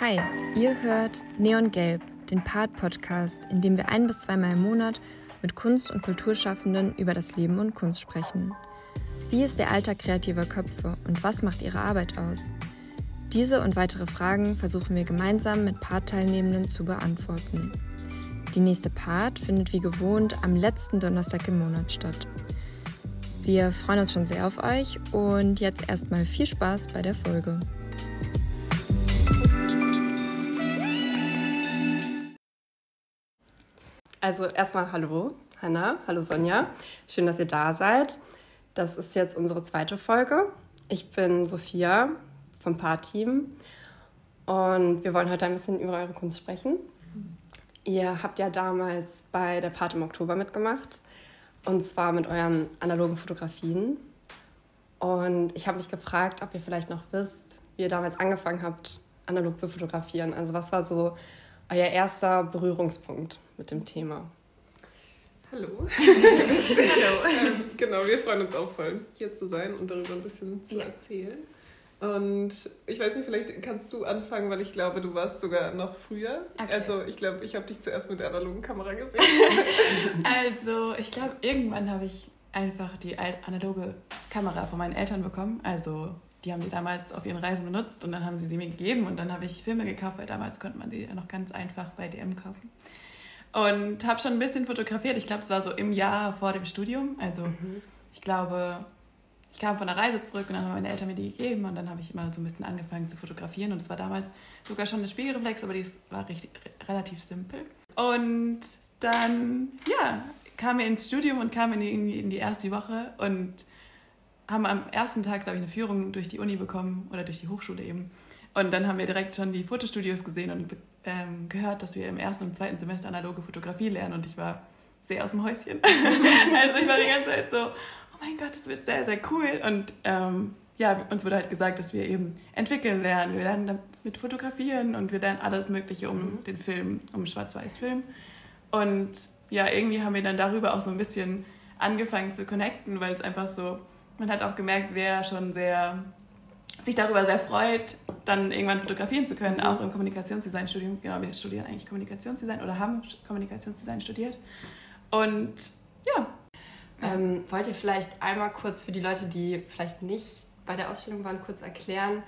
Hi, ihr hört Neon Gelb, den Part-Podcast, in dem wir ein bis zweimal im Monat mit Kunst- und Kulturschaffenden über das Leben und Kunst sprechen. Wie ist der Alltag kreativer Köpfe und was macht ihre Arbeit aus? Diese und weitere Fragen versuchen wir gemeinsam mit Part-Teilnehmenden zu beantworten. Die nächste Part findet wie gewohnt am letzten Donnerstag im Monat statt. Wir freuen uns schon sehr auf euch und jetzt erstmal viel Spaß bei der Folge. Also erstmal hallo, Hanna, hallo Sonja. Schön, dass ihr da seid. Das ist jetzt unsere zweite Folge. Ich bin Sophia vom Paar-Team und wir wollen heute ein bisschen über eure Kunst sprechen. Ihr habt ja damals bei der Part im Oktober mitgemacht und zwar mit euren analogen Fotografien. Und ich habe mich gefragt, ob ihr vielleicht noch wisst, wie ihr damals angefangen habt, analog zu fotografieren. Also was war so euer erster Berührungspunkt mit dem Thema? Hallo. Hallo. Ähm, genau, wir freuen uns auch voll, hier zu sein und darüber ein bisschen zu ja. erzählen. Und ich weiß nicht, vielleicht kannst du anfangen, weil ich glaube, du warst sogar noch früher. Okay. Also ich glaube, ich habe dich zuerst mit der analogen Kamera gesehen. also ich glaube, irgendwann habe ich einfach die analoge Kamera von meinen Eltern bekommen. Also die haben die damals auf ihren Reisen benutzt und dann haben sie sie mir gegeben und dann habe ich Filme gekauft, weil damals konnte man die noch ganz einfach bei DM kaufen. Und habe schon ein bisschen fotografiert. Ich glaube, es war so im Jahr vor dem Studium. Also mhm. ich glaube, ich kam von der Reise zurück und dann haben meine Eltern mir die gegeben und dann habe ich immer so ein bisschen angefangen zu fotografieren und es war damals sogar schon eine Spiegelreflex, aber die war richtig, relativ simpel. Und dann, ja, kam wir ins Studium und kam in die, in die erste Woche und haben am ersten Tag, glaube ich, eine Führung durch die Uni bekommen oder durch die Hochschule eben. Und dann haben wir direkt schon die Fotostudios gesehen und ähm, gehört, dass wir im ersten und zweiten Semester analoge Fotografie lernen. Und ich war sehr aus dem Häuschen. also ich war die ganze Zeit so, oh mein Gott, das wird sehr, sehr cool. Und ähm, ja, uns wurde halt gesagt, dass wir eben entwickeln lernen. Wir lernen damit fotografieren und wir lernen alles Mögliche um mhm. den Film, um Schwarz-Weiß-Film. Und ja, irgendwie haben wir dann darüber auch so ein bisschen angefangen zu connecten, weil es einfach so man hat auch gemerkt, wer schon sehr sich darüber sehr freut, dann irgendwann fotografieren zu können, mhm. auch im Kommunikationsdesign-Studium. Genau, wir studieren eigentlich Kommunikationsdesign oder haben Kommunikationsdesign studiert. Und ja. Ähm, wollt ihr vielleicht einmal kurz für die Leute, die vielleicht nicht bei der Ausstellung waren, kurz erklären,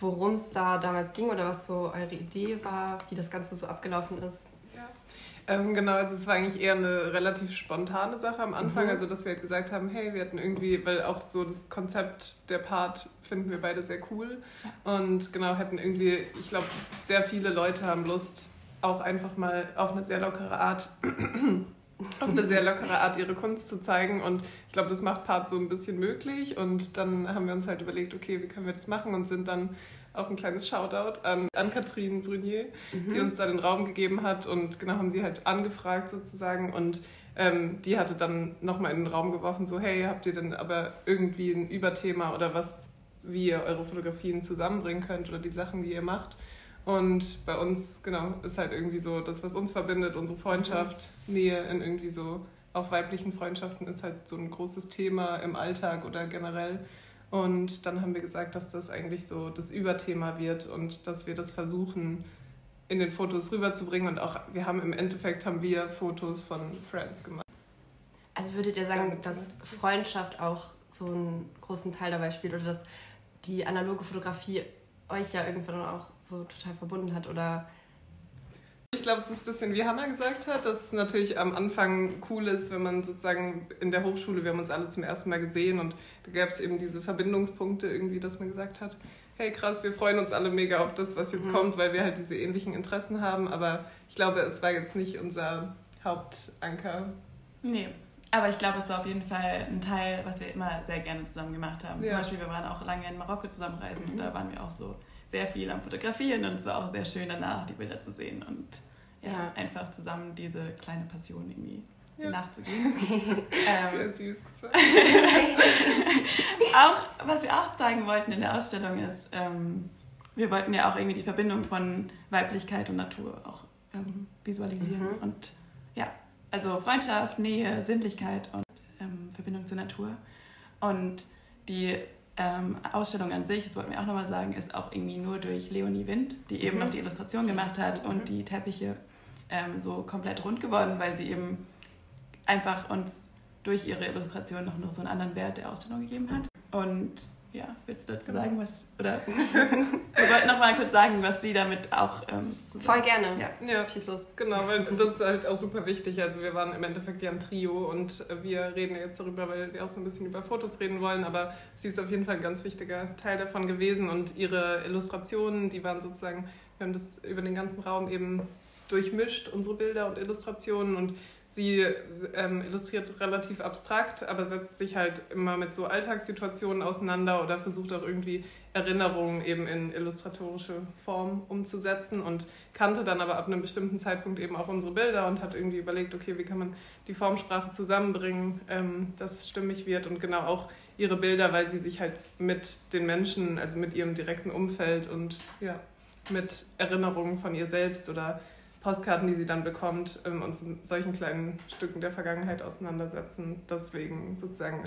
worum es da damals ging oder was so eure Idee war, wie das Ganze so abgelaufen ist? Ähm, genau, also es war eigentlich eher eine relativ spontane Sache am Anfang, mhm. also dass wir halt gesagt haben, hey, wir hatten irgendwie, weil auch so das Konzept der Part finden wir beide sehr cool und genau, hätten irgendwie, ich glaube, sehr viele Leute haben Lust, auch einfach mal auf eine sehr lockere Art auf eine sehr lockere Art ihre Kunst zu zeigen. Und ich glaube, das macht Part so ein bisschen möglich. Und dann haben wir uns halt überlegt, okay, wie können wir das machen? Und sind dann auch ein kleines Shoutout an, an Catherine Brunier, mhm. die uns da den Raum gegeben hat. Und genau haben sie halt angefragt sozusagen. Und ähm, die hatte dann nochmal in den Raum geworfen, so, hey, habt ihr denn aber irgendwie ein Überthema oder was, wie ihr eure Fotografien zusammenbringen könnt oder die Sachen, die ihr macht? Und bei uns, genau, ist halt irgendwie so das, was uns verbindet, unsere Freundschaft, mhm. Nähe in irgendwie so, auch weiblichen Freundschaften ist halt so ein großes Thema im Alltag oder generell. Und dann haben wir gesagt, dass das eigentlich so das Überthema wird und dass wir das versuchen, in den Fotos rüberzubringen. Und auch, wir haben im Endeffekt haben wir Fotos von Friends gemacht. Also würdet ihr sagen, dass Freundschaft auch so einen großen Teil dabei spielt oder dass die analoge Fotografie euch ja irgendwann auch so total verbunden hat oder ich glaube, das ist ein bisschen wie Hanna gesagt hat, dass es natürlich am Anfang cool ist, wenn man sozusagen in der Hochschule, wir haben uns alle zum ersten Mal gesehen und da gab es eben diese Verbindungspunkte irgendwie, dass man gesagt hat, hey krass, wir freuen uns alle mega auf das, was jetzt mhm. kommt, weil wir halt diese ähnlichen Interessen haben. Aber ich glaube, es war jetzt nicht unser Hauptanker. Nee. Aber ich glaube, es war auf jeden Fall ein Teil, was wir immer sehr gerne zusammen gemacht haben. Ja. Zum Beispiel, wir waren auch lange in Marokko zusammenreisen mhm. und da waren wir auch so sehr viel am Fotografieren und es war auch sehr schön danach, die Bilder zu sehen und ja, ja. einfach zusammen diese kleine Passion irgendwie ja. nachzugehen. ähm, sehr süß gesagt. auch, was wir auch zeigen wollten in der Ausstellung ist, ähm, wir wollten ja auch irgendwie die Verbindung von Weiblichkeit und Natur auch ähm, visualisieren mhm. und ja, also Freundschaft, Nähe, Sinnlichkeit und ähm, Verbindung zur Natur. Und die ähm, Ausstellung an sich, das wollten wir auch nochmal sagen, ist auch irgendwie nur durch Leonie Wind, die eben mhm. noch die Illustration gemacht hat und die Teppiche ähm, so komplett rund geworden, weil sie eben einfach uns durch ihre Illustration noch, noch so einen anderen Wert der Ausstellung gegeben hat. Und ja, willst du dazu genau. sagen, was, oder wir wollten noch mal kurz sagen, was sie damit auch ähm, Voll gerne. Ja, ja. schieß los. Genau, weil das ist halt auch super wichtig. Also wir waren im Endeffekt ja ein Trio und wir reden jetzt darüber, weil wir auch so ein bisschen über Fotos reden wollen, aber sie ist auf jeden Fall ein ganz wichtiger Teil davon gewesen und ihre Illustrationen, die waren sozusagen, wir haben das über den ganzen Raum eben durchmischt, unsere Bilder und Illustrationen und Sie ähm, illustriert relativ abstrakt, aber setzt sich halt immer mit so Alltagssituationen auseinander oder versucht auch irgendwie Erinnerungen eben in illustratorische Form umzusetzen und kannte dann aber ab einem bestimmten Zeitpunkt eben auch unsere Bilder und hat irgendwie überlegt, okay, wie kann man die Formsprache zusammenbringen, ähm, dass es stimmig wird und genau auch ihre Bilder, weil sie sich halt mit den Menschen, also mit ihrem direkten Umfeld und ja, mit Erinnerungen von ihr selbst oder Postkarten, die sie dann bekommt, ähm, uns in solchen kleinen Stücken der Vergangenheit auseinandersetzen. Deswegen sozusagen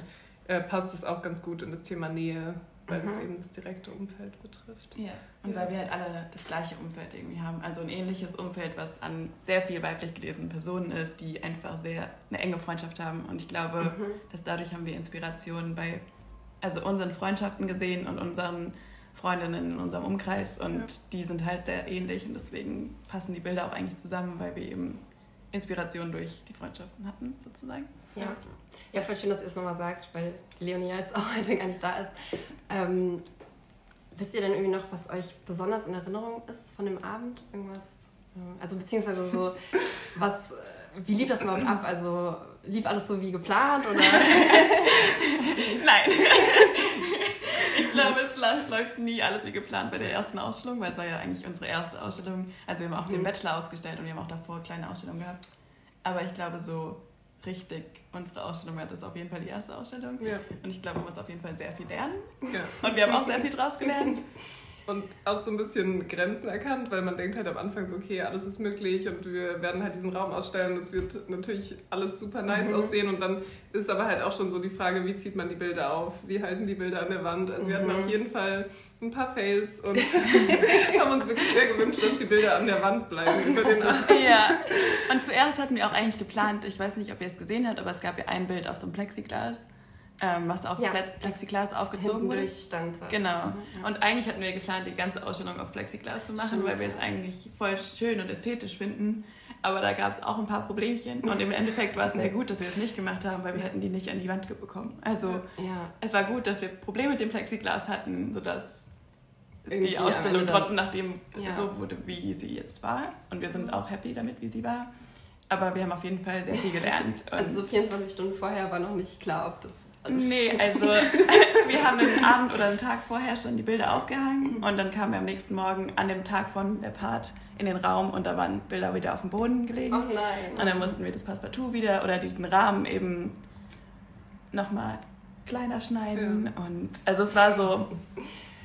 äh, passt es auch ganz gut in das Thema Nähe, weil mhm. es eben das direkte Umfeld betrifft. Ja, und ja. weil wir halt alle das gleiche Umfeld irgendwie haben. Also ein ähnliches Umfeld, was an sehr viel weiblich gelesenen Personen ist, die einfach sehr eine enge Freundschaft haben. Und ich glaube, mhm. dass dadurch haben wir Inspirationen bei also unseren Freundschaften gesehen und unseren Freundinnen in unserem Umkreis und ja. die sind halt sehr ähnlich und deswegen passen die Bilder auch eigentlich zusammen, weil wir eben Inspiration durch die Freundschaften hatten, sozusagen. Ja, ja voll schön, dass ihr es nochmal sagt, weil Leonie jetzt auch heute gar nicht da ist. Ähm, wisst ihr denn irgendwie noch, was euch besonders in Erinnerung ist von dem Abend? Irgendwas? Äh, also beziehungsweise so, was, äh, wie lief das überhaupt ab? Also lief alles so wie geplant oder? Nein ich glaube, es läuft nie alles wie geplant bei der ersten Ausstellung, weil es war ja eigentlich unsere erste Ausstellung. Also wir haben auch mhm. den Bachelor ausgestellt und wir haben auch davor kleine Ausstellungen gehabt. Aber ich glaube, so richtig unsere Ausstellung war das auf jeden Fall die erste Ausstellung. Ja. Und ich glaube, man muss auf jeden Fall sehr viel lernen. Ja. Und wir haben auch sehr viel draus gelernt. Und auch so ein bisschen Grenzen erkannt, weil man denkt halt am Anfang so, okay, alles ist möglich und wir werden halt diesen Raum ausstellen. Das wird natürlich alles super nice mhm. aussehen und dann ist aber halt auch schon so die Frage, wie zieht man die Bilder auf? Wie halten die Bilder an der Wand? Also mhm. wir hatten auf mhm. jeden Fall ein paar Fails und haben uns wirklich sehr gewünscht, dass die Bilder an der Wand bleiben über den Abend. Ja, und zuerst hatten wir auch eigentlich geplant, ich weiß nicht, ob ihr es gesehen habt, aber es gab ja ein Bild auf so einem Plexiglas ähm, was auf ja, Plexiglas aufgezogen wurde. Stand war. Genau. Mhm, Und eigentlich hatten wir geplant, die ganze Ausstellung auf Plexiglas zu machen, Stimmt, weil wir es eigentlich voll schön und ästhetisch finden. Aber da gab es auch ein paar Problemchen. Und im Endeffekt war es sehr gut, dass wir es nicht gemacht haben, weil wir hätten die nicht an die Wand bekommen. Also ja. es war gut, dass wir Probleme mit dem Plexiglas hatten, sodass Irgendwie die Ausstellung trotzdem nach dem ja. so wurde, wie sie jetzt war. Und wir sind auch happy damit, wie sie war. Aber wir haben auf jeden Fall sehr viel gelernt. also so 24 Stunden vorher war noch nicht klar, ob das Nee, also wir haben einen Abend oder einen Tag vorher schon die Bilder aufgehangen und dann kamen wir am nächsten Morgen an dem Tag von der Part in den Raum und da waren Bilder wieder auf dem Boden gelegen. Oh nein. Und dann mussten wir das Passepartout wieder oder diesen Rahmen eben nochmal kleiner schneiden. Ja. Und also es war so,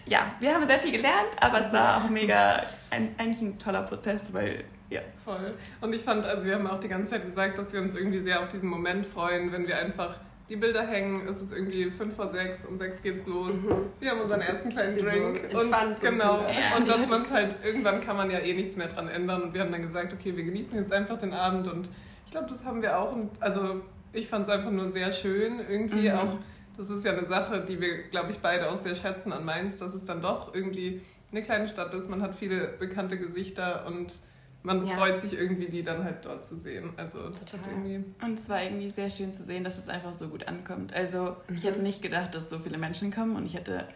ja, wir haben sehr viel gelernt, aber es war auch mega, ein, eigentlich ein toller Prozess, weil ja. Voll. Und ich fand, also wir haben auch die ganze Zeit gesagt, dass wir uns irgendwie sehr auf diesen Moment freuen, wenn wir einfach die Bilder hängen, es ist irgendwie 5 vor 6, um 6 geht's los. Mhm. Wir haben unseren ersten kleinen Drink. So und genau. Ja. Und dass man es halt, irgendwann kann man ja eh nichts mehr dran ändern. Und wir haben dann gesagt, okay, wir genießen jetzt einfach den Abend. Und ich glaube, das haben wir auch. Also ich fand es einfach nur sehr schön. Irgendwie mhm. auch, das ist ja eine Sache, die wir, glaube ich, beide auch sehr schätzen an Mainz, dass es dann doch irgendwie eine kleine Stadt ist. Man hat viele bekannte Gesichter und man ja. freut sich irgendwie, die dann halt dort zu sehen. Also das hat irgendwie. Und es war irgendwie sehr schön zu sehen, dass es einfach so gut ankommt. Also mhm. ich hätte nicht gedacht, dass so viele Menschen kommen und ich hätte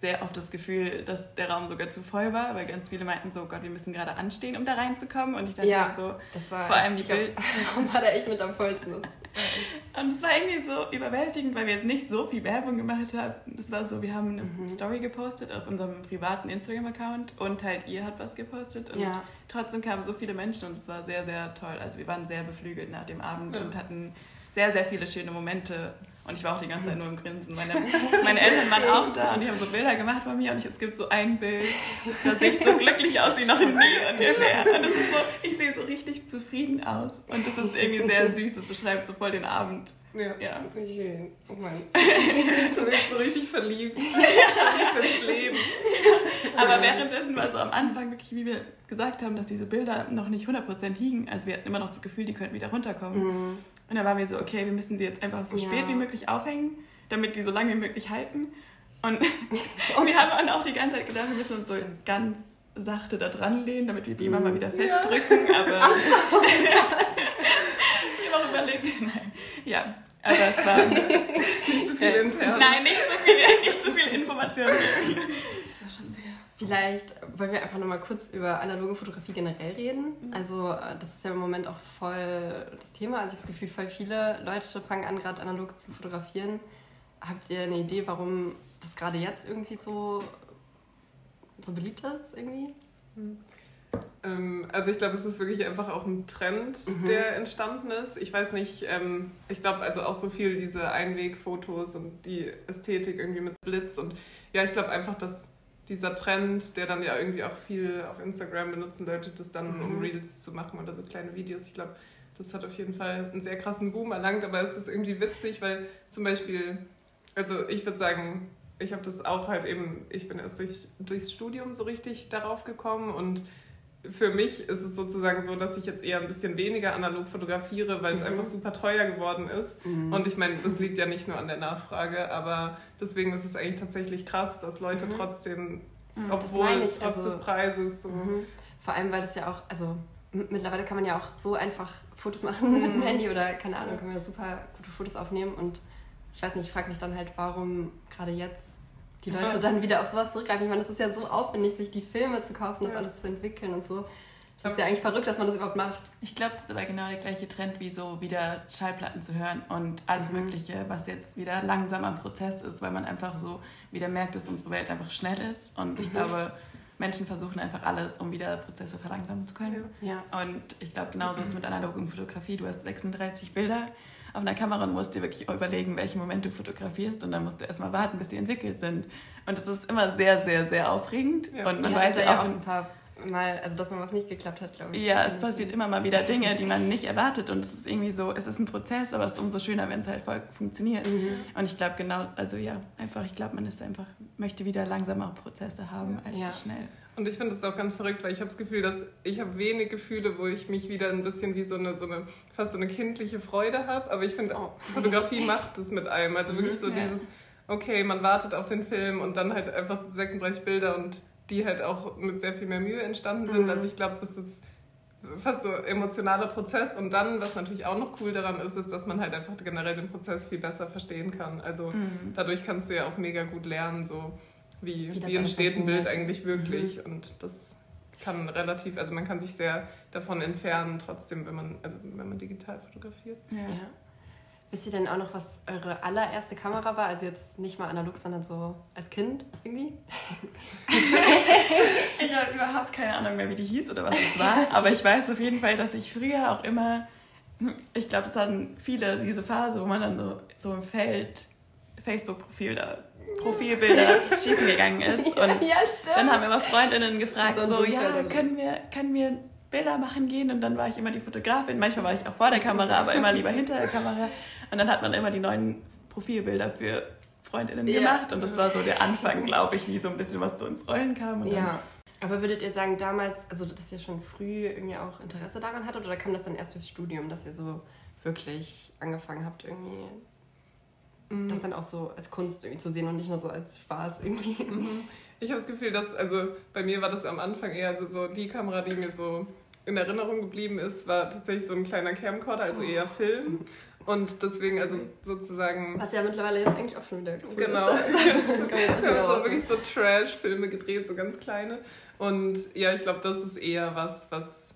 sehr oft das Gefühl, dass der Raum sogar zu voll war, weil ganz viele meinten so, Gott, wir müssen gerade anstehen, um da reinzukommen. Und ich dachte ja, so, vor allem die Bild. Warum war der echt mit am vollsten? Und es war irgendwie so überwältigend, weil wir jetzt nicht so viel Werbung gemacht haben. Das war so, wir haben eine mhm. Story gepostet auf unserem privaten Instagram-Account und halt ihr hat was gepostet. Und ja. trotzdem kamen so viele Menschen und es war sehr, sehr toll. Also wir waren sehr beflügelt nach dem Abend ja. und hatten sehr, sehr viele schöne Momente. Und ich war auch die ganze Zeit nur im Grinsen. Meine, meine Eltern waren auch da und die haben so Bilder gemacht von mir und ich, es gibt so ein Bild, da sehe ich so glücklich aus wie noch nie ungefähr. Und das ist so, ich sehe so richtig zufrieden aus. Und das ist irgendwie sehr süß, das beschreibt so voll den Abend. Ja. Ja. Schön. Oh Mann. Du bist so richtig verliebt. verliebt ins Leben. Aber währenddessen war so am Anfang wirklich, wie wir gesagt haben, dass diese Bilder noch nicht 100% hingen. Also wir hatten immer noch das Gefühl, die könnten wieder runterkommen. Mhm. Und dann waren wir so, okay, wir müssen sie jetzt einfach so Ja. spät wie möglich aufhängen, damit die so lange wie möglich halten. Und, und wir haben dann auch die ganze Zeit gedacht, wir müssen uns so ganz sachte da dran lehnen, damit wir die immer mal wieder Ja. festdrücken. Aber wir haben auch überlegt, nein. Ja, aber es war... Nicht zu viel intern. Nein, nicht so viel, nicht so viel Information. Das war schon sehr... Vielleicht wollen wir einfach nochmal kurz über analoge Fotografie generell reden. Also äh, das ist ja im Moment auch voll das Thema. Also ich habe das Gefühl, voll viele Leute fangen an, gerade analog zu fotografieren. Habt ihr eine Idee, warum das gerade jetzt irgendwie so, so beliebt ist irgendwie? Ähm, also ich glaube, es ist wirklich einfach auch ein Trend, Mhm. der entstanden ist. Ich weiß nicht, ähm, ich glaube also auch so viel diese Einwegfotos und die Ästhetik irgendwie mit Blitz und ja, ich glaube einfach, dass dieser Trend, der dann ja irgendwie auch viel auf Instagram benutzen Leute, das dann um Mhm. Reels zu machen oder so kleine Videos. Ich glaube, das hat auf jeden Fall einen sehr krassen Boom erlangt, aber es ist irgendwie witzig, weil zum Beispiel, also ich würde sagen, ich habe das auch halt eben, ich bin erst durch, durchs Studium so richtig darauf gekommen und für mich ist es sozusagen so, dass ich jetzt eher ein bisschen weniger analog fotografiere, weil es Mhm. einfach super teuer geworden ist. Und ich meine, das liegt ja nicht nur an der Nachfrage, aber deswegen ist es eigentlich tatsächlich krass, dass Leute Mhm. trotzdem, Das obwohl ich, trotz also- des Preises so. Mhm. Vor allem, weil das ja auch, also mittlerweile kann man ja auch so einfach Fotos machen mit dem Mhm. Handy oder keine Ahnung, kann man ja super gute Fotos aufnehmen und ich weiß nicht, ich frage mich dann halt, warum gerade jetzt die Leute dann wieder auf sowas zurückgreifen. Ich meine, das ist ja so aufwendig, sich die Filme zu kaufen, das Ja. alles zu entwickeln und so. Das ist ja eigentlich verrückt, dass man das überhaupt macht. Ich glaube, das ist aber genau der gleiche Trend, wie so wieder Schallplatten zu hören und alles Mhm. Mögliche, was jetzt wieder langsam am Prozess ist, weil man einfach so wieder merkt, dass unsere Welt einfach schnell ist. Und ich Mhm. glaube, Menschen versuchen einfach alles, um wieder Prozesse verlangsamen zu können. Ja. Und ich glaube, genauso ist es mit analogen Fotografie. Du hast 36 Bilder auf einer Kamera und musst dir wirklich überlegen, welchen Moment du fotografierst. Und dann musst du erstmal warten, bis sie entwickelt sind. Und das ist immer sehr, sehr, sehr aufregend. Ja. Und man ja, weiß ja ja auch auch, ein paar Mal, also dass mal was nicht geklappt hat, glaube ich. ja, es passiert immer mal wieder Dinge, die man nicht erwartet. Und es ist irgendwie so, es ist ein Prozess, aber es ist umso schöner, wenn es halt voll funktioniert. Mhm. Und ich glaube genau, also ja, einfach, ich glaube, man ist einfach, möchte wieder langsamere Prozesse haben als Ja. so schnell. Und ich finde es auch ganz verrückt, weil ich habe das Gefühl, dass ich habe wenig Gefühle, wo ich mich wieder ein bisschen wie so eine, so eine fast so eine kindliche Freude habe. Aber ich finde, Oh. Fotografie macht das mit einem. Also wirklich so Ja. dieses, okay, man wartet auf den Film und dann halt einfach 36 Bilder und die halt auch mit sehr viel mehr Mühe entstanden sind. Mhm. Also ich glaube, das ist fast so emotionaler Prozess. Und dann, was natürlich auch noch cool daran ist, ist, dass man halt einfach generell den Prozess viel besser verstehen kann. Also Mhm. dadurch kannst du ja auch mega gut lernen, so wie, Wie wie, das entsteht ein Bild eigentlich wirklich. Und das kann relativ, also man kann sich sehr davon entfernen, trotzdem, wenn man, also wenn man digital fotografiert. Ja. Ja. Wisst ihr denn auch noch, was eure allererste Kamera war? Also jetzt nicht mal analog, sondern so als Kind irgendwie? Ich habe überhaupt keine Ahnung mehr, wie die hieß oder was es war. Aber ich weiß auf jeden Fall, dass ich früher auch immer, ich glaube, es hatten viele diese Phase, wo man dann so, so im Feld Facebook-Profil da Profilbilder schießen gegangen ist. Und ja, stimmt. dann haben immer Freundinnen gefragt, So ein so, Bunker ja, können wir, können wir Bilder machen gehen? Und dann war ich immer die Fotografin. Manchmal war ich auch vor der Kamera, aber immer lieber hinter der Kamera. Und dann hat man immer die neuen Profilbilder für Freundinnen Ja. gemacht. Und das war so der Anfang, glaube ich, wie so ein bisschen was so ins Rollen kam. Und ja. Aber würdet ihr sagen, damals, also dass ihr schon früh irgendwie auch Interesse daran hattet oder kam das dann erst durchs Studium, dass ihr so wirklich angefangen habt, irgendwie Mhm. das dann auch so als Kunst irgendwie zu sehen und nicht nur so als Spaß irgendwie? Mhm. Ich habe das Gefühl, dass, also bei mir war das am Anfang eher also so die Kamera, die mir so in Erinnerung geblieben ist, war tatsächlich so ein kleiner Camcorder, also eher Film. Und deswegen, also sozusagen. Was ja mittlerweile jetzt eigentlich auch schon wieder cool Genau. ist. Wir haben so wirklich so Trash-Filme gedreht, so ganz kleine. Und ja, ich glaube, das ist eher was, was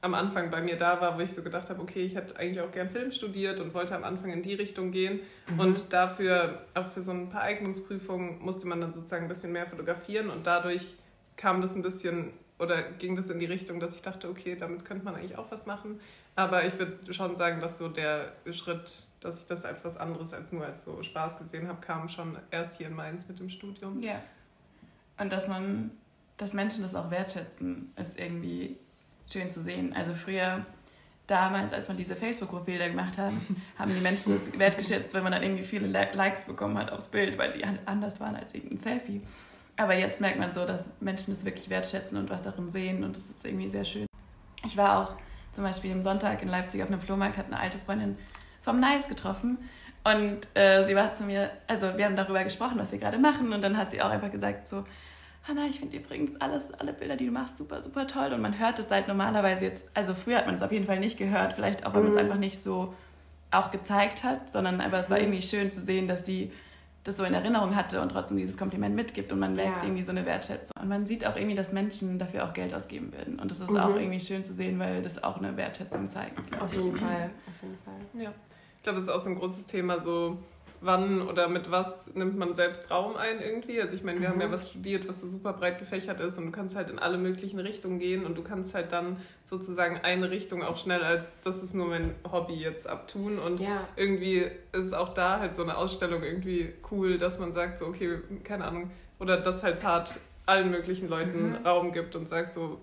am Anfang bei mir da war, wo ich so gedacht habe, okay, ich hätte eigentlich auch gern Film studiert und wollte am Anfang in die Richtung gehen. Mhm. Und dafür, auch für so ein paar Eignungsprüfungen, musste man dann sozusagen ein bisschen mehr fotografieren und dadurch kam das ein bisschen oder ging das in die Richtung, dass ich dachte, okay, damit könnte man eigentlich auch was machen. Aber ich würde schon sagen, dass so der Schritt, dass ich das als was anderes als nur als so Spaß gesehen habe, kam schon erst hier in Mainz mit dem Studium. Ja. Und dass man, dass Menschen das auch wertschätzen, ist irgendwie schön zu sehen. Also früher damals, als man diese Facebook-Profile gemacht hat, haben die Menschen das wertgeschätzt, wenn man dann irgendwie viele Likes bekommen hat aufs Bild, weil die anders waren als irgendein Selfie. Aber jetzt merkt man so, dass Menschen das wirklich wertschätzen und was darin sehen und das ist irgendwie sehr schön. Ich war auch zum Beispiel am Sonntag in Leipzig auf einem Flohmarkt, hat eine alte Freundin vom Nice getroffen und äh, sie war zu mir, also wir haben darüber gesprochen, was wir gerade machen und dann hat sie auch einfach gesagt so, Hanna, ich finde übrigens alles, alle Bilder, die du machst, super, super toll. Und man hört es halt normalerweise jetzt, also früher hat man es auf jeden Fall nicht gehört, vielleicht auch, weil man es mhm. einfach nicht so auch gezeigt hat, sondern aber es war mhm. irgendwie schön zu sehen, dass sie das so in Erinnerung hatte und trotzdem dieses Kompliment mitgibt und man merkt ja. irgendwie so eine Wertschätzung. Und man sieht auch irgendwie, dass Menschen dafür auch Geld ausgeben würden. Und das ist mhm. auch irgendwie schön zu sehen, weil das auch eine Wertschätzung zeigt. Auf jeden Fall, auf jeden Fall. Ja. Ich glaube, es ist auch so ein großes Thema, so wann oder mit was nimmt man selbst Raum ein irgendwie. Also ich meine, wir mhm. haben ja mhm. was studiert, was so super breit gefächert ist und du kannst halt in alle möglichen Richtungen gehen und du kannst halt dann sozusagen eine Richtung auch schnell als das ist nur mein Hobby jetzt abtun und ja. irgendwie ist auch da halt so eine Ausstellung irgendwie cool, dass man sagt so okay, keine Ahnung, oder das halt Part allen möglichen Leuten mhm. Raum gibt und sagt so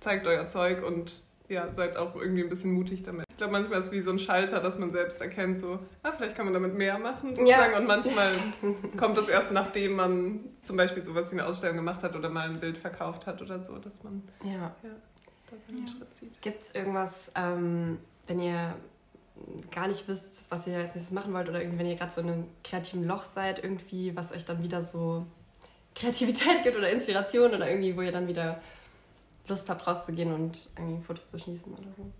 zeigt euer Zeug und ja, seid auch irgendwie ein bisschen mutig damit. Glaube, manchmal ist es wie so ein Schalter, dass man selbst erkennt, so, ah, vielleicht kann man damit mehr machen, sozusagen. Ja. Und manchmal kommt das erst, nachdem man zum Beispiel sowas wie eine Ausstellung gemacht hat oder mal ein Bild verkauft hat oder so, dass man ja, ja da seinen ja. Schritt zieht. Gibt es irgendwas, ähm, wenn ihr gar nicht wisst, was ihr als nächstes machen wollt oder irgendwie, wenn ihr gerade so in einem kreativen Loch seid, irgendwie, was euch dann wieder so Kreativität gibt oder Inspiration oder irgendwie, wo ihr dann wieder Lust habt, rauszugehen und irgendwie Fotos zu schießen oder so?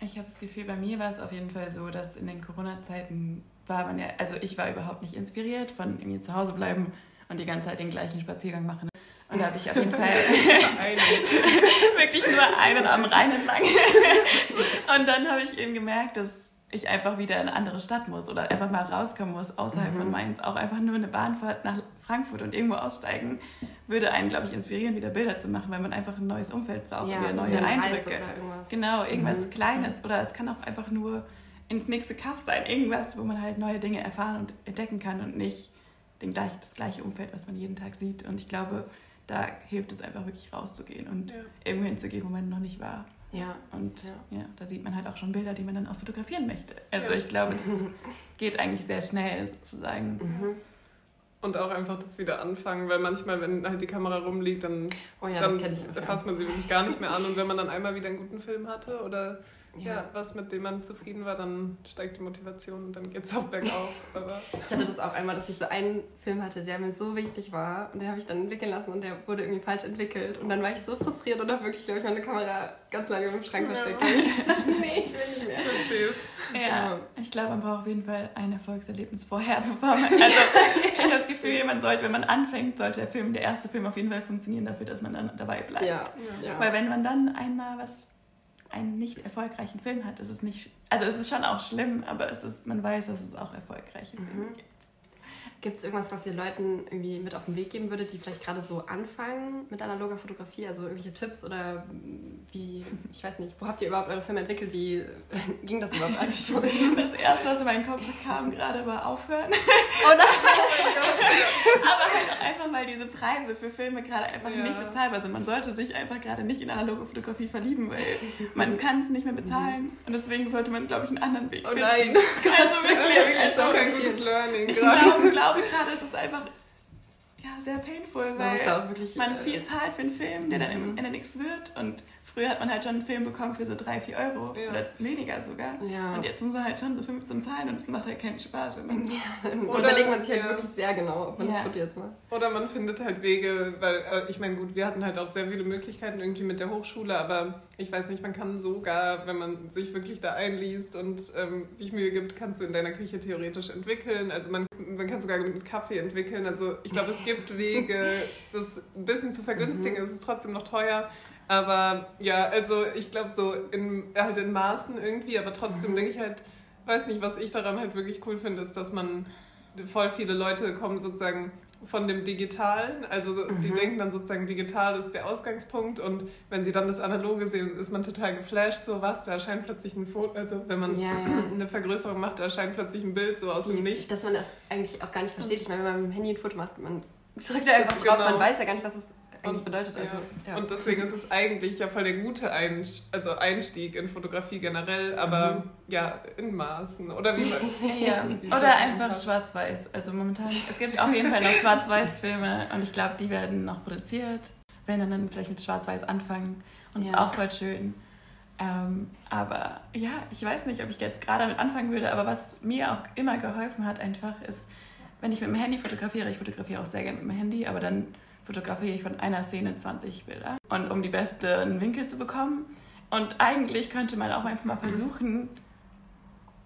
Ich habe das Gefühl, bei mir war es auf jeden Fall so, dass in den Corona-Zeiten war man ja, also ich war überhaupt nicht inspiriert von irgendwie zu Hause bleiben und die ganze Zeit den gleichen Spaziergang machen. Und da habe ich auf jeden Fall wirklich nur einen am Rhein entlang. und dann habe ich eben gemerkt, dass ich einfach wieder in eine andere Stadt muss oder einfach mal rauskommen muss außerhalb mhm. von Mainz. Auch einfach nur eine Bahnfahrt nach Frankfurt und irgendwo aussteigen, würde einen, glaube ich, inspirieren, wieder Bilder zu machen, weil man einfach ein neues Umfeld braucht, ja, wieder neue Eindrücke. Genau, irgendwas mhm. Kleines. Oder es kann auch einfach nur ins nächste Kaff sein. Irgendwas, wo man halt neue Dinge erfahren und entdecken kann und nicht den gleich, das gleiche Umfeld, was man jeden Tag sieht. Und ich glaube, da hilft es einfach wirklich rauszugehen und ja. irgendwo hinzugehen, wo man noch nicht war. Ja. Und ja. ja. da sieht man halt auch schon Bilder, die man dann auch fotografieren möchte. Also ja. ich glaube, das geht eigentlich sehr schnell sozusagen. Mhm. Und auch einfach das wieder anfangen, weil manchmal, wenn halt die Kamera rumliegt, dann, oh ja, dann fasst man sie wirklich gar nicht mehr an. Und wenn man dann einmal wieder einen guten Film hatte oder ja. ja. was mit dem man zufrieden war, dann steigt die Motivation und dann geht es auch bergauf. Aber ich hatte das auch einmal, dass ich so einen Film hatte, der mir so wichtig war und den habe ich dann entwickeln lassen und der wurde irgendwie falsch entwickelt und dann war ich so frustriert und habe wirklich, glaube ich, meine Kamera ganz lange im Schrank versteckt. Ja. ich dachte, nee, ich will nicht mehr. Ich verstehe es. Ja, ja, ich glaube, man braucht auf jeden Fall ein Erfolgserlebnis vorher, bevor man, also ich habe das Gefühl, man sollte, wenn man anfängt, sollte der Film, der erste Film auf jeden Fall funktionieren dafür, dass man dann dabei bleibt. Ja. Weil wenn man dann einmal was einen nicht erfolgreichen Film hat, ist es nicht, also es ist schon auch schlimm, aber es ist, man weiß, dass es auch erfolgreiche Filme mhm. gibt. Gibt es irgendwas, was ihr Leuten irgendwie mit auf den Weg geben würdet, die vielleicht gerade so anfangen mit analoger Fotografie? Also irgendwelche Tipps oder wie, ich weiß nicht, wo habt ihr überhaupt eure Filme entwickelt? Wie ging das überhaupt alles? Das erste, was in meinen Kopf kam gerade, war aufhören. Oh nein! Aber halt auch einfach, weil diese Preise für Filme gerade einfach ja. nicht bezahlbar sind. Man sollte sich einfach gerade nicht in analoge Fotografie verlieben, weil man kann es nicht mehr bezahlen. Und deswegen sollte man, glaube ich, einen anderen Weg finden. Oh nein! Also wirklich, also, das ist kein gutes Learning gerade glaube gerade, ist es einfach ja, sehr painful, weil man viel zahlt für einen Film, der dann im mhm. Ende nichts wird und Früher hat man halt schon einen Film bekommen für so 3, 4 Euro ja. oder weniger sogar. Ja. Und jetzt muss man halt schon so 15 zahlen und es macht halt keinen Spaß. Wenn man ja. Oder überlegt man sich halt wirklich sehr genau, ob man das Foto jetzt macht. Oder man findet halt Wege, weil äh, ich meine, gut, wir hatten halt auch sehr viele Möglichkeiten irgendwie mit der Hochschule, aber ich weiß nicht, man kann sogar, wenn man sich wirklich da einliest und ähm, sich Mühe gibt, kannst du in deiner Küche theoretisch entwickeln. Also man, man kann sogar mit Kaffee entwickeln. Also ich glaube, es gibt Wege, das ein bisschen zu vergünstigen. Mhm. Es ist trotzdem noch teuer. Aber ja, also ich glaube so in, halt in Maßen irgendwie, aber trotzdem mhm. denke ich halt, weiß nicht, was ich daran halt wirklich cool finde, ist, dass man voll viele Leute kommen sozusagen von dem Digitalen, also mhm. die denken dann sozusagen, digital ist der Ausgangspunkt und wenn sie dann das Analoge sehen, ist man total geflasht, so was, da erscheint plötzlich ein Foto, also wenn man ja, ja. eine Vergrößerung macht, da erscheint plötzlich ein Bild so aus die, dem Nichts. Dass man das eigentlich auch gar nicht versteht. Ich meine, wenn man mit dem Handy ein Foto macht, man drückt da einfach drauf, genau. man weiß ja gar nicht, was es eigentlich bedeutet. Also, ja. Ja. Und deswegen ist es eigentlich ja voll der gute Einstieg, also Einstieg in Fotografie generell, aber mhm. ja, in Maßen. Oder wie man. ja. Oder einfach schwarz-weiß. Also momentan, es gibt auf jeden Fall noch Schwarz-Weiß-Filme und ich glaube, die werden noch produziert. Wenn dann, dann vielleicht mit Schwarz-Weiß anfangen. Und ja. ist auch voll schön. Ähm, aber ja, ich weiß nicht, ob ich jetzt gerade damit anfangen würde, aber was mir auch immer geholfen hat, einfach ist, wenn ich mit dem Handy fotografiere, ich fotografiere auch sehr gerne mit dem Handy, aber dann fotografiere ich von einer Szene 20 Bilder. Und um die besten Winkel zu bekommen. Und eigentlich könnte man auch einfach mal versuchen,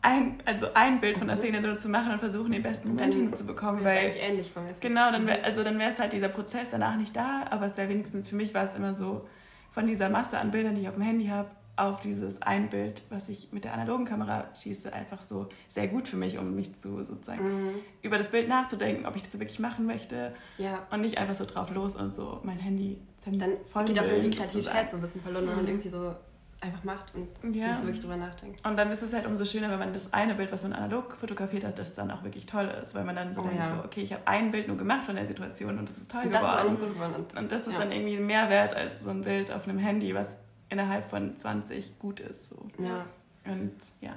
ein, also ein Bild von der Szene zu machen und versuchen, den besten Moment hinzubekommen. Das ist eigentlich ähnlich bei mir. Genau, dann wär, also dann wäre es halt dieser Prozess danach nicht da, aber es wäre wenigstens, für mich war es immer so, von dieser Masse an Bildern, die ich auf dem Handy habe, auf dieses ein Bild, was ich mit der analogen Kamera schieße, einfach so sehr gut für mich, um mich zu sozusagen mhm. über das Bild nachzudenken, ob ich das wirklich machen möchte ja. und nicht einfach so drauf los und so mein Handy dann voll geht auch die Kreativität so ein bisschen verloren, wenn man mhm. irgendwie so einfach macht und ja. nicht so wirklich drüber nachdenkt. Und dann ist es halt umso schöner, wenn man das eine Bild, was man analog fotografiert hat, das dann auch wirklich toll ist, weil man dann so oh, denkt, ja. so, okay, ich habe ein Bild nur gemacht von der Situation und das ist toll und geworden. Das ist auch gut geworden. Und das ist ja. dann irgendwie mehr wert als so ein Bild auf einem Handy, was innerhalb von 20 gut ist. So. Ja. Und ja.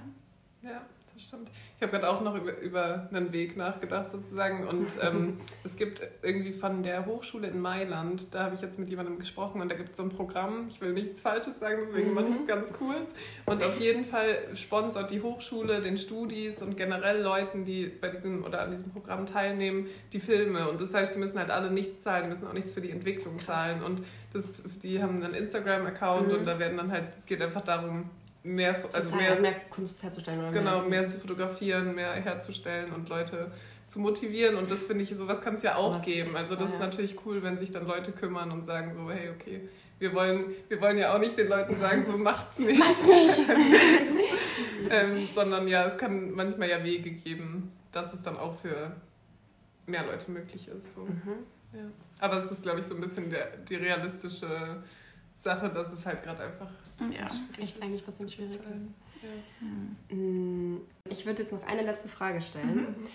Ja das stimmt. Ich habe gerade auch noch über, über einen Weg nachgedacht sozusagen und ähm, es gibt irgendwie von der Hochschule in Mailand, da habe ich jetzt mit jemandem gesprochen und da gibt es so ein Programm, ich will nichts Falsches sagen, deswegen mache ich es mhm. ganz kurz und auf jeden Fall sponsert die Hochschule den Studis und generell Leuten, die bei diesem oder an diesem Programm teilnehmen, die Filme und das heißt, sie müssen halt alle nichts zahlen, müssen auch nichts für die Entwicklung zahlen und das, die haben einen Instagram-Account mhm. und da werden dann halt, es geht einfach darum, mehr, also mehr, mehr Kunst herzustellen. Oder genau, mehr, mehr zu fotografieren, mehr herzustellen und Leute zu motivieren. Und das finde ich, sowas kann es ja auch so geben. Also das ist natürlich cool, wenn sich dann Leute kümmern und sagen so, hey, okay, wir wollen, wir wollen ja auch nicht den Leuten sagen, so macht's nicht. macht's nicht. ähm, sondern ja, es kann manchmal ja Wege geben, dass es dann auch für mehr Leute möglich ist. So. Mhm. Ja. Aber es ist, glaube ich, so ein bisschen der, die realistische Sache, dass es halt gerade einfach ja, echt eigentlich ein bisschen schwierig ist. Ja. Mm, ich würde jetzt noch eine letzte Frage stellen. Mhm.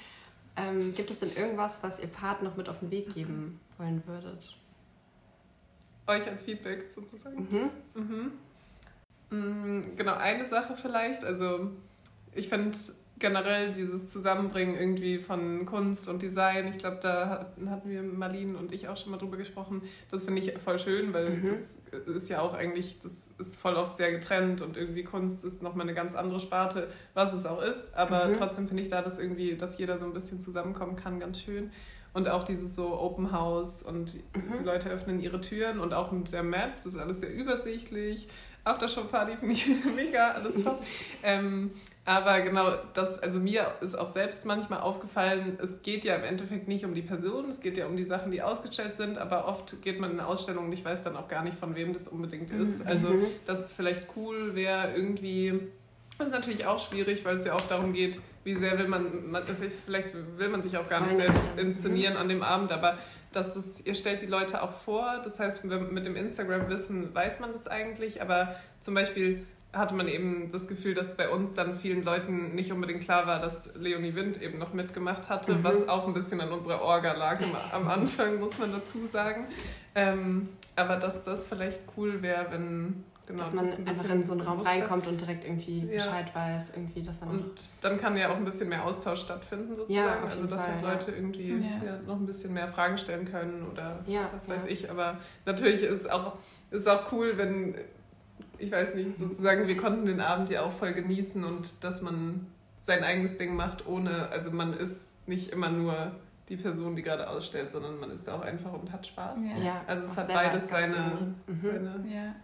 Ähm, gibt es denn irgendwas, was ihr Part noch mit auf den Weg geben wollen würdet? Euch als Feedback sozusagen? Mhm. Mhm. Mm, genau, eine Sache vielleicht. Also ich finde generell dieses Zusammenbringen irgendwie von Kunst und Design, ich glaube, da hatten wir Marlene und ich auch schon mal drüber gesprochen. Das finde ich voll schön, weil mhm. das ist ja auch eigentlich, das ist voll oft sehr getrennt und irgendwie Kunst ist nochmal eine ganz andere Sparte, was es auch ist. Aber mhm. trotzdem finde ich da, dass irgendwie, dass jeder so ein bisschen zusammenkommen kann, ganz schön. Und auch dieses so Open House und mhm. die Leute öffnen ihre Türen und auch mit der Map, das ist alles sehr übersichtlich. Aftershow-Party finde ich mega, alles top. ähm, aber genau, das, also mir ist auch selbst manchmal aufgefallen, es geht ja im Endeffekt nicht um die Person, es geht ja um die Sachen, die ausgestellt sind, aber oft geht man in eine Ausstellung und ich weiß dann auch gar nicht, von wem das unbedingt ist. Mhm. Also, dass es vielleicht cool wäre, irgendwie. Das ist natürlich auch schwierig, weil es ja auch darum geht, wie sehr will man, man vielleicht will man sich auch gar nicht selbst inszenieren an dem Abend, aber dass es, ihr stellt die Leute auch vor, das heißt, mit dem Instagram-Wissen weiß man das eigentlich, aber zum Beispiel hatte man eben das Gefühl, dass bei uns dann vielen Leuten nicht unbedingt klar war, dass Leonie Wind eben noch mitgemacht hatte, mhm. was auch ein bisschen an unserer Orga lag am Anfang, muss man dazu sagen. Ähm, aber dass das vielleicht cool wäre, wenn genau, dass man das ein einfach in so einen Raum reinkommt und direkt irgendwie ja. Bescheid weiß, irgendwie das dann Und dann kann ja auch ein bisschen mehr Austausch stattfinden sozusagen, ja, also dass Fall, halt Leute ja. irgendwie ja. noch ein bisschen mehr Fragen stellen können oder was weiß ich. Aber natürlich ist auch ist auch cool, wenn ich weiß nicht, sozusagen, wir konnten den Abend ja auch voll genießen und dass man sein eigenes Ding macht, ohne, also man ist nicht immer nur die Person, die gerade ausstellt, sondern man ist da auch einfach und hat Spaß. Ja. Also es hat beides seine, mhm. seine ja.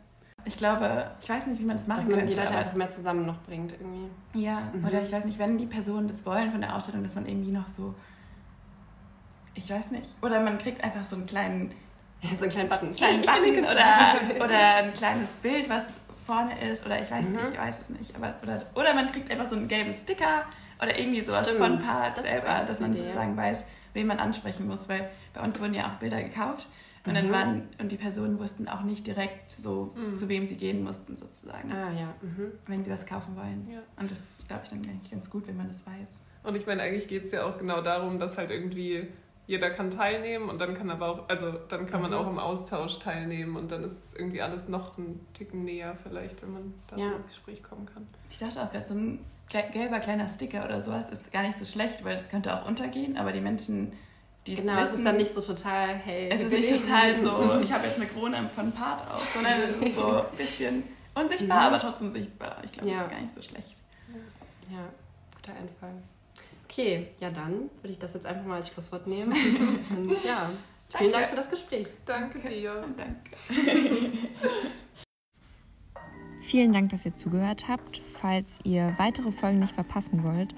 Ich glaube, ich weiß nicht, wie man das machen Dass man könnte. die Leute einfach mehr zusammen noch bringt irgendwie. Ja, mhm. oder ich weiß nicht, wenn die Personen das wollen von der Ausstellung, dass man irgendwie noch so, ich weiß nicht, oder man kriegt einfach so einen kleinen so einen kleinen Button. Kleinen Button oder, oder ein kleines Bild, was vorne ist oder ich weiß mhm. nicht, ich weiß es nicht. Aber, oder, oder man kriegt einfach so einen gelben Sticker oder irgendwie sowas Stimmt. von Part das selber, dass man Idee. sozusagen weiß, wen man ansprechen muss, weil bei uns wurden ja auch Bilder gekauft und mhm. dann waren und die Personen wussten auch nicht direkt so, mhm. zu wem sie gehen mussten sozusagen. Ah ja. Mhm. Wenn sie was kaufen wollen. Ja. Und das ist, glaube ich, dann eigentlich ganz gut, wenn man das weiß. Und ich meine, eigentlich geht es ja auch genau darum, dass halt irgendwie jeder kann teilnehmen und dann kann aber auch, also dann kann man Mhm. auch im Austausch teilnehmen und dann ist es irgendwie alles noch ein Ticken näher vielleicht, wenn man da Ja. so ins Gespräch kommen kann. Ich dachte auch gerade, so ein gelber kleiner Sticker oder sowas ist gar nicht so schlecht, weil es könnte auch untergehen, aber die Menschen, die es Genau, wissen, es ist dann nicht so total hell. es ist nicht total so, ich habe jetzt eine Krone von Part auf, sondern es ist so ein bisschen unsichtbar, Mhm. aber trotzdem sichtbar. Ich glaube, Ja. das ist gar nicht so schlecht. Ja, guter Einfall. Okay, ja dann würde ich das jetzt einfach mal als Schlusswort nehmen. Und ja, vielen Danke. Dank für das Gespräch. Danke dir. Und danke. Vielen Dank, dass ihr zugehört habt. Falls ihr weitere Folgen nicht verpassen wollt,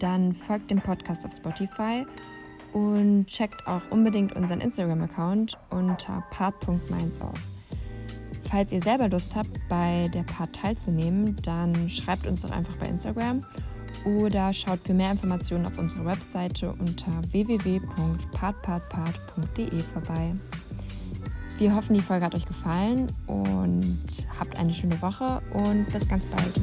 dann folgt dem Podcast auf Spotify und checkt auch unbedingt unseren Instagram-Account unter part.mainz aus. Falls ihr selber Lust habt, bei der Part teilzunehmen, dann schreibt uns doch einfach bei Instagram oder schaut für mehr Informationen auf unserer Webseite unter www.partpartpart.de vorbei. Wir hoffen, die Folge hat euch gefallen und habt eine schöne Woche und bis ganz bald.